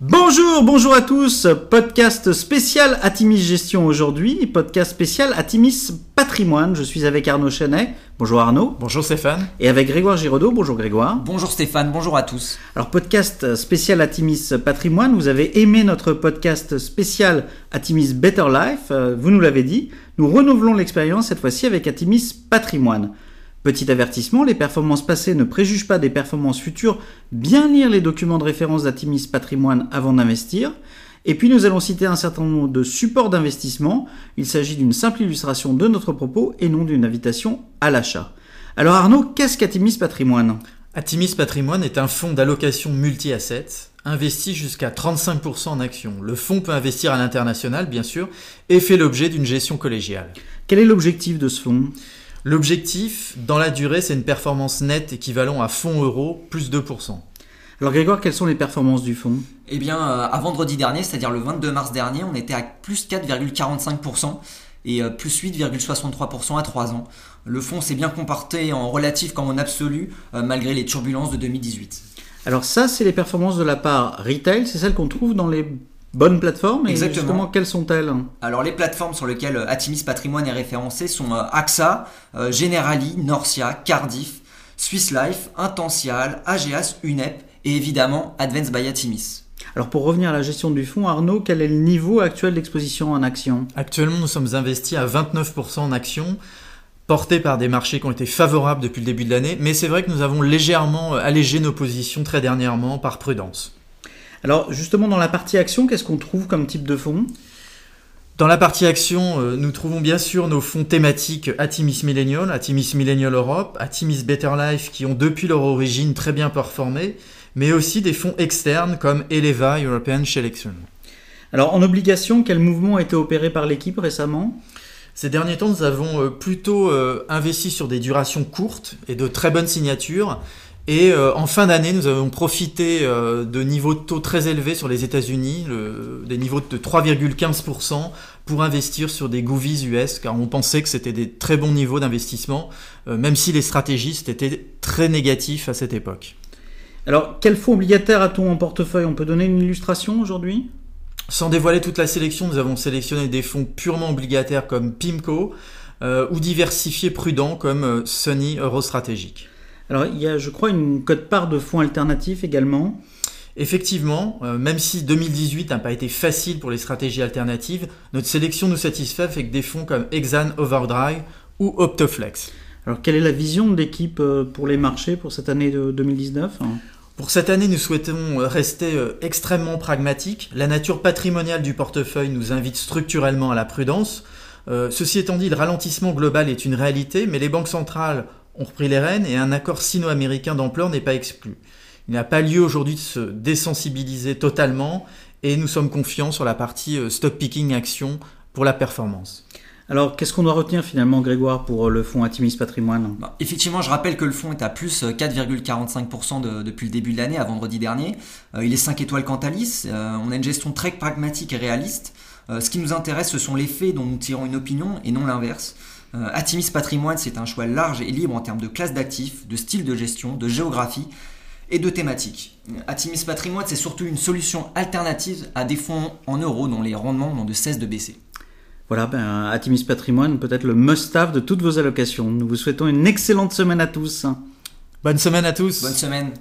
Bonjour, bonjour à tous. Podcast spécial Atimis Gestion aujourd'hui, podcast spécial Atimis Patrimoine. Je suis avec Arnaud Chenet. Bonjour Arnaud. Bonjour Stéphane. Et avec Grégoire Giraudot. Bonjour Grégoire. Bonjour Stéphane, bonjour à tous. Alors podcast spécial Atimis Patrimoine, vous avez aimé notre podcast spécial Atimis Better Life, euh, vous nous l'avez dit. Nous renouvelons l'expérience cette fois-ci avec Atimis Patrimoine. Petit avertissement, les performances passées ne préjugent pas des performances futures. Bien lire les documents de référence d'Atimis Patrimoine avant d'investir. Et puis nous allons citer un certain nombre de supports d'investissement. Il s'agit d'une simple illustration de notre propos et non d'une invitation à l'achat. Alors Arnaud, qu'est-ce qu'Atimis Patrimoine? Atimis Patrimoine est un fonds d'allocation multi-assets investi jusqu'à 35% en actions. Le fonds peut investir à l'international, bien sûr, et fait l'objet d'une gestion collégiale. Quel est l'objectif de ce fonds? L'objectif, dans la durée, c'est une performance nette équivalent à fonds euro plus 2%. Alors Grégoire, quelles sont les performances du fonds Eh bien, euh, à vendredi dernier, c'est-à-dire le 22 mars dernier, on était à plus 4,45% et euh, plus 8,63% à 3 ans. Le fonds s'est bien comporté en relatif comme en absolu, euh, malgré les turbulences de 2018. Alors ça, c'est les performances de la part retail, c'est celles qu'on trouve dans les bonnes plateformes et Exactement. justement quelles sont-elles Alors les plateformes sur lesquelles euh, Atimis Patrimoine est référencé sont euh, AXA, euh, Generali, Norcia, Cardiff, Swiss Life, Intensial, AGAS, UNEP et évidemment Advance by Atimis. Alors pour revenir à la gestion du fonds, Arnaud, quel est le niveau actuel d'exposition en actions Actuellement, nous sommes investis à 29% en actions, portés par des marchés qui ont été favorables depuis le début de l'année, mais c'est vrai que nous avons légèrement euh, allégé nos positions très dernièrement par prudence. Alors justement dans la partie actions, qu'est-ce qu'on trouve comme type de fonds Dans la partie action, euh, nous trouvons bien sûr nos fonds thématiques Atimis Millennial, Atimis Millennial Europe, Atimis Better Life qui ont depuis leur origine très bien performé, mais aussi des fonds externes comme Eleva European Selection. Alors en obligation, quel mouvement a été opéré par l'équipe récemment? Ces derniers temps, nous avons euh, plutôt euh, investi sur des durations courtes et de très bonnes signatures. Et euh, en fin d'année, nous avons profité euh, de niveaux de taux très élevés sur les États-Unis, le- des niveaux de 3,15% pour investir sur des govies US, car on pensait que c'était des très bons niveaux d'investissement, euh, même si les stratégistes étaient très négatifs à cette époque. Alors quel fonds obligataire a-t-on en portefeuille? On peut donner une illustration aujourd'hui? Sans dévoiler toute la sélection, nous avons sélectionné des fonds purement obligataires comme PIMCO euh, ou diversifiés prudents comme euh, Sunny Eurostratégique. Alors il y a je crois une cote-part de fonds alternatifs également. Effectivement, euh, même si 2018 n'a pas été facile pour les stratégies alternatives, notre sélection nous satisfait avec des fonds comme Exane Overdrive ou Optoflex. Alors quelle est la vision de l'équipe euh, pour les marchés pour cette année de 2019 Pour cette année, nous souhaitons euh, rester extrêmement pragmatiques. La nature patrimoniale du portefeuille nous invite structurellement à la prudence. Euh, ceci étant dit, le ralentissement global est une réalité, mais les banques centrales ont repris les rênes et un accord sino-américain d'ampleur n'est pas exclu. Il n'a pas lieu aujourd'hui de se désensibiliser totalement et nous sommes confiants sur la partie euh, stock picking action pour la performance. Alors qu'est-ce qu'on doit retenir finalement Grégoire pour euh, le fonds Atimis Patrimoine? Bah, effectivement, je rappelle que le fonds est à plus euh, 4,45% de- depuis le début de l'année, à vendredi dernier. Euh, il est 5 étoiles Cantalis. Euh, on a une gestion très pragmatique et réaliste. Euh, ce qui nous intéresse, ce sont les faits dont nous tirons une opinion et non l'inverse. Euh, Atimis Patrimoine, c'est un choix large et libre en termes de classe d'actifs, de style de gestion, de géographie et de thématique. Atimis Patrimoine, c'est surtout une solution alternative à des fonds en euros dont les rendements n'ont de cesse de baisser. Voilà, ben, Atimis Patrimoine peut être le must-have de toutes vos allocations. Nous vous souhaitons une excellente semaine à tous. Bonne semaine à tous Bonne semaine